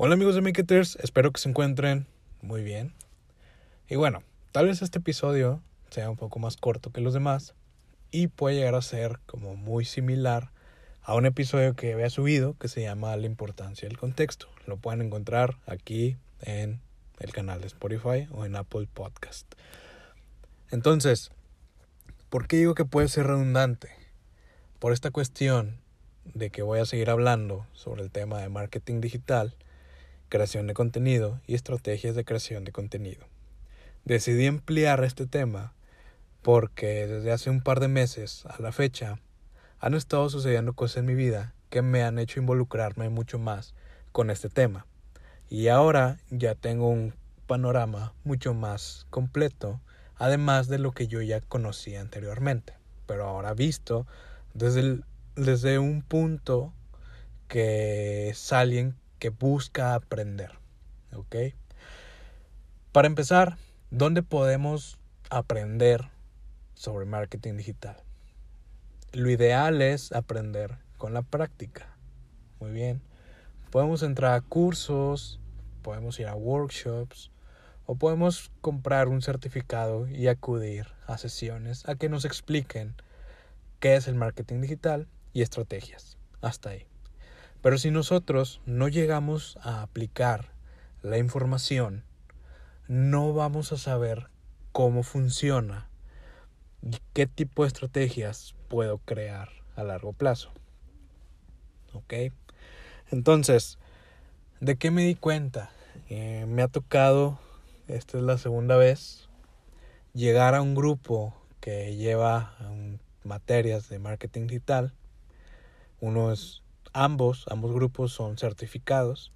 Hola amigos de Maketers, espero que se encuentren muy bien. Y bueno, tal vez este episodio sea un poco más corto que los demás y puede llegar a ser como muy similar a un episodio que había subido que se llama La importancia del contexto. Lo pueden encontrar aquí en el canal de Spotify o en Apple Podcast. Entonces, ¿por qué digo que puede ser redundante? Por esta cuestión de que voy a seguir hablando sobre el tema de marketing digital creación de contenido y estrategias de creación de contenido. Decidí ampliar este tema porque desde hace un par de meses a la fecha han estado sucediendo cosas en mi vida que me han hecho involucrarme mucho más con este tema. Y ahora ya tengo un panorama mucho más completo, además de lo que yo ya conocía anteriormente, pero ahora visto desde, desde un punto que es que busca aprender. ¿Ok? Para empezar, ¿dónde podemos aprender sobre marketing digital? Lo ideal es aprender con la práctica. Muy bien. Podemos entrar a cursos, podemos ir a workshops o podemos comprar un certificado y acudir a sesiones a que nos expliquen qué es el marketing digital y estrategias. Hasta ahí. Pero si nosotros no llegamos a aplicar la información, no vamos a saber cómo funciona y qué tipo de estrategias puedo crear a largo plazo. ¿Ok? Entonces, ¿de qué me di cuenta? Eh, me ha tocado, esta es la segunda vez, llegar a un grupo que lleva materias de marketing digital. Uno es ambos, ambos grupos son certificados.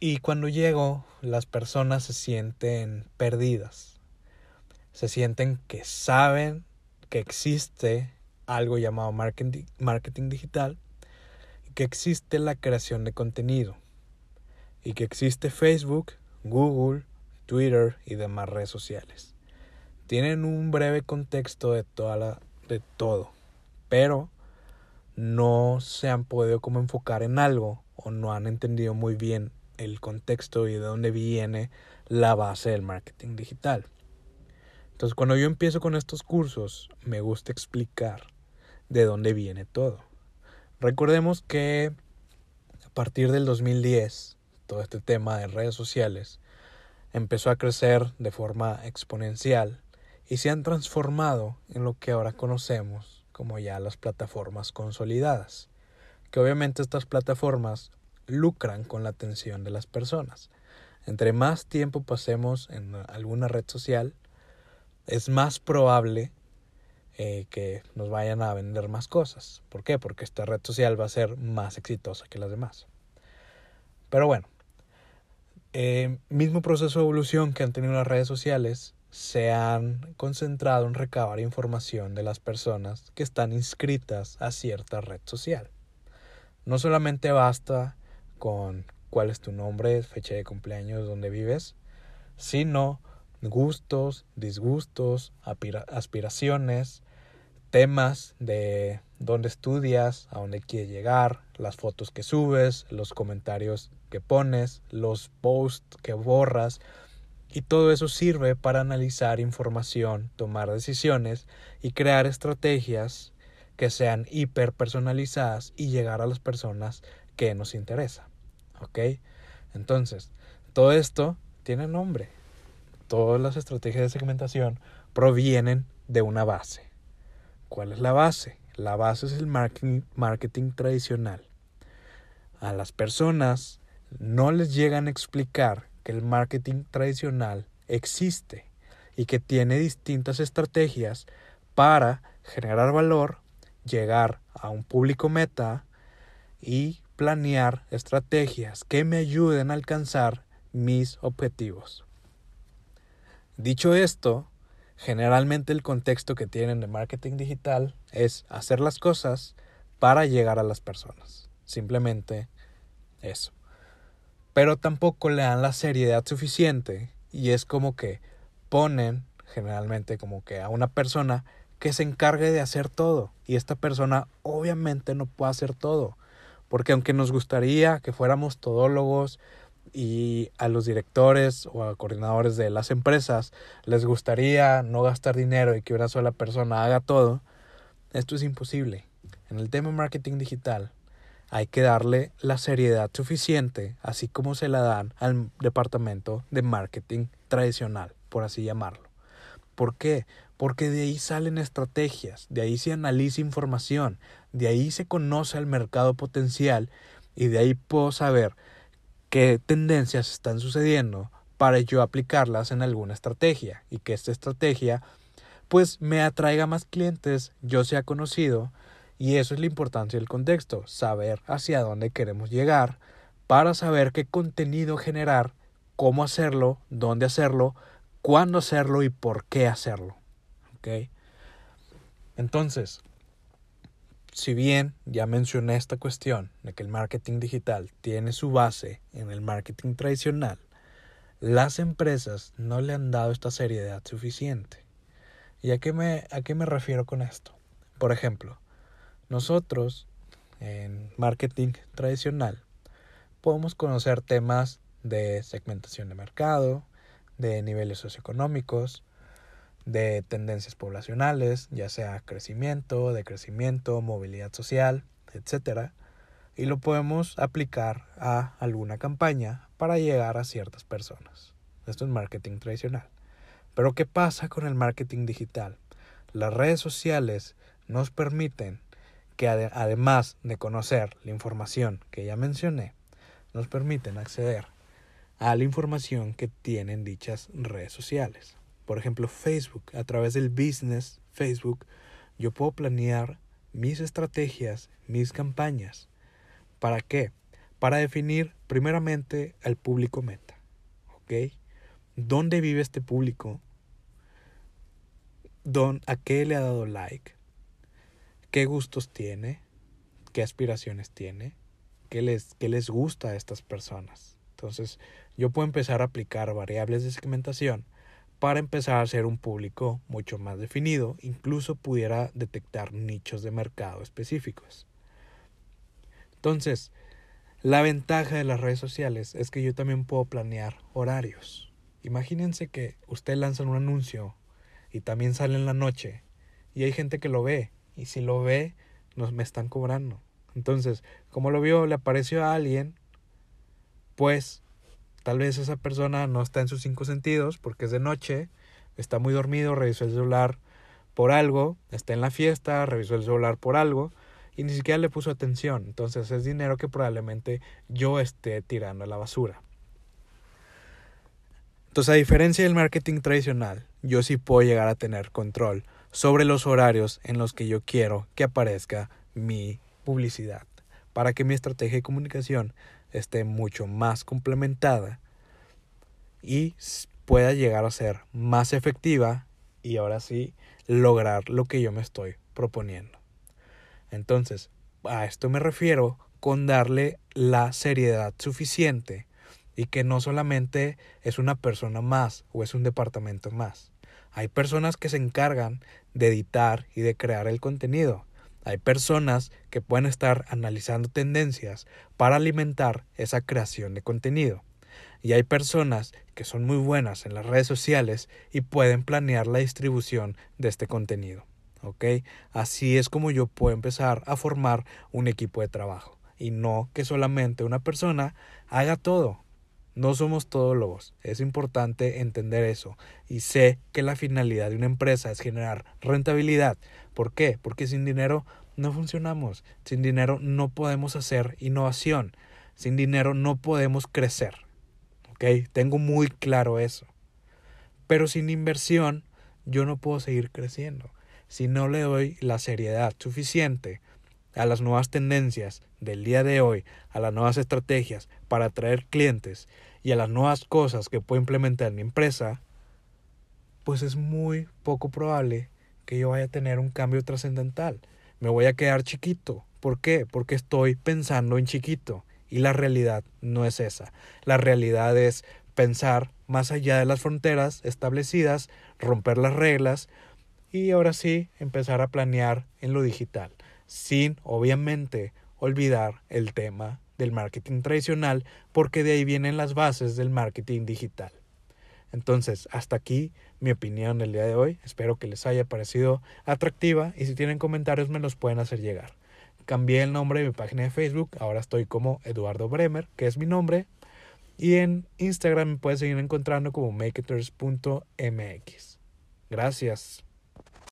Y cuando llego, las personas se sienten perdidas. Se sienten que saben que existe algo llamado marketing, marketing digital, y que existe la creación de contenido, y que existe Facebook, Google, Twitter y demás redes sociales. Tienen un breve contexto de toda la, de todo, pero no se han podido como enfocar en algo o no han entendido muy bien el contexto y de dónde viene la base del marketing digital. Entonces cuando yo empiezo con estos cursos me gusta explicar de dónde viene todo. Recordemos que a partir del 2010 todo este tema de redes sociales empezó a crecer de forma exponencial y se han transformado en lo que ahora conocemos como ya las plataformas consolidadas, que obviamente estas plataformas lucran con la atención de las personas. Entre más tiempo pasemos en alguna red social, es más probable eh, que nos vayan a vender más cosas. ¿Por qué? Porque esta red social va a ser más exitosa que las demás. Pero bueno, eh, mismo proceso de evolución que han tenido las redes sociales, se han concentrado en recabar información de las personas que están inscritas a cierta red social. No solamente basta con cuál es tu nombre, fecha de cumpleaños, dónde vives, sino gustos, disgustos, aspiraciones, temas de dónde estudias, a dónde quieres llegar, las fotos que subes, los comentarios que pones, los posts que borras, y todo eso sirve para analizar información, tomar decisiones y crear estrategias que sean hiper personalizadas y llegar a las personas que nos interesa. ¿Ok? Entonces, todo esto tiene nombre. Todas las estrategias de segmentación provienen de una base. ¿Cuál es la base? La base es el marketing, marketing tradicional. A las personas no les llegan a explicar que el marketing tradicional existe y que tiene distintas estrategias para generar valor, llegar a un público meta y planear estrategias que me ayuden a alcanzar mis objetivos. Dicho esto, generalmente el contexto que tienen de marketing digital es hacer las cosas para llegar a las personas. Simplemente eso pero tampoco le dan la seriedad suficiente y es como que ponen generalmente como que a una persona que se encargue de hacer todo y esta persona obviamente no puede hacer todo Porque aunque nos gustaría que fuéramos todólogos y a los directores o a coordinadores de las empresas les gustaría no gastar dinero y que una sola persona haga todo, esto es imposible. En el tema marketing digital hay que darle la seriedad suficiente, así como se la dan al departamento de marketing tradicional, por así llamarlo. ¿Por qué? Porque de ahí salen estrategias, de ahí se analiza información, de ahí se conoce al mercado potencial y de ahí puedo saber qué tendencias están sucediendo para yo aplicarlas en alguna estrategia y que esta estrategia pues me atraiga más clientes, yo sea conocido y eso es la importancia del contexto, saber hacia dónde queremos llegar para saber qué contenido generar, cómo hacerlo, dónde hacerlo, cuándo hacerlo y por qué hacerlo. ¿Ok? Entonces, si bien ya mencioné esta cuestión de que el marketing digital tiene su base en el marketing tradicional, las empresas no le han dado esta seriedad suficiente. ¿Y a qué me, a qué me refiero con esto? Por ejemplo, nosotros, en marketing tradicional, podemos conocer temas de segmentación de mercado, de niveles socioeconómicos, de tendencias poblacionales, ya sea crecimiento, decrecimiento, movilidad social, etc. Y lo podemos aplicar a alguna campaña para llegar a ciertas personas. Esto es marketing tradicional. Pero ¿qué pasa con el marketing digital? Las redes sociales nos permiten que además de conocer la información que ya mencioné, nos permiten acceder a la información que tienen dichas redes sociales. Por ejemplo, Facebook, a través del business Facebook, yo puedo planear mis estrategias, mis campañas. ¿Para qué? Para definir primeramente al público meta. ¿Ok? ¿Dónde vive este público? ¿A qué le ha dado like? Qué gustos tiene, qué aspiraciones tiene, qué les, qué les gusta a estas personas. Entonces, yo puedo empezar a aplicar variables de segmentación para empezar a hacer un público mucho más definido, incluso pudiera detectar nichos de mercado específicos. Entonces, la ventaja de las redes sociales es que yo también puedo planear horarios. Imagínense que usted lanza un anuncio y también sale en la noche y hay gente que lo ve y si lo ve, nos me están cobrando. Entonces, como lo vio, le apareció a alguien, pues tal vez esa persona no está en sus cinco sentidos porque es de noche, está muy dormido, revisó el celular por algo, está en la fiesta, revisó el celular por algo y ni siquiera le puso atención. Entonces es dinero que probablemente yo esté tirando a la basura. Entonces, a diferencia del marketing tradicional, yo sí puedo llegar a tener control sobre los horarios en los que yo quiero que aparezca mi publicidad, para que mi estrategia de comunicación esté mucho más complementada y pueda llegar a ser más efectiva y ahora sí lograr lo que yo me estoy proponiendo. Entonces, a esto me refiero con darle la seriedad suficiente y que no solamente es una persona más o es un departamento más. Hay personas que se encargan de editar y de crear el contenido. Hay personas que pueden estar analizando tendencias para alimentar esa creación de contenido. Y hay personas que son muy buenas en las redes sociales y pueden planear la distribución de este contenido. ¿Ok? Así es como yo puedo empezar a formar un equipo de trabajo. Y no que solamente una persona haga todo. No somos todos lobos. Es importante entender eso. Y sé que la finalidad de una empresa es generar rentabilidad. ¿Por qué? Porque sin dinero no funcionamos. Sin dinero no podemos hacer innovación. Sin dinero no podemos crecer. ¿Ok? Tengo muy claro eso. Pero sin inversión yo no puedo seguir creciendo. Si no le doy la seriedad suficiente a las nuevas tendencias del día de hoy, a las nuevas estrategias para atraer clientes y a las nuevas cosas que puedo implementar en mi empresa, pues es muy poco probable que yo vaya a tener un cambio trascendental. Me voy a quedar chiquito. ¿Por qué? Porque estoy pensando en chiquito. Y la realidad no es esa. La realidad es pensar más allá de las fronteras establecidas, romper las reglas y ahora sí empezar a planear en lo digital sin, obviamente, olvidar el tema del marketing tradicional porque de ahí vienen las bases del marketing digital. Entonces, hasta aquí mi opinión del día de hoy. Espero que les haya parecido atractiva y si tienen comentarios me los pueden hacer llegar. Cambié el nombre de mi página de Facebook, ahora estoy como Eduardo Bremer, que es mi nombre, y en Instagram me puedes seguir encontrando como maketers.mx. Gracias.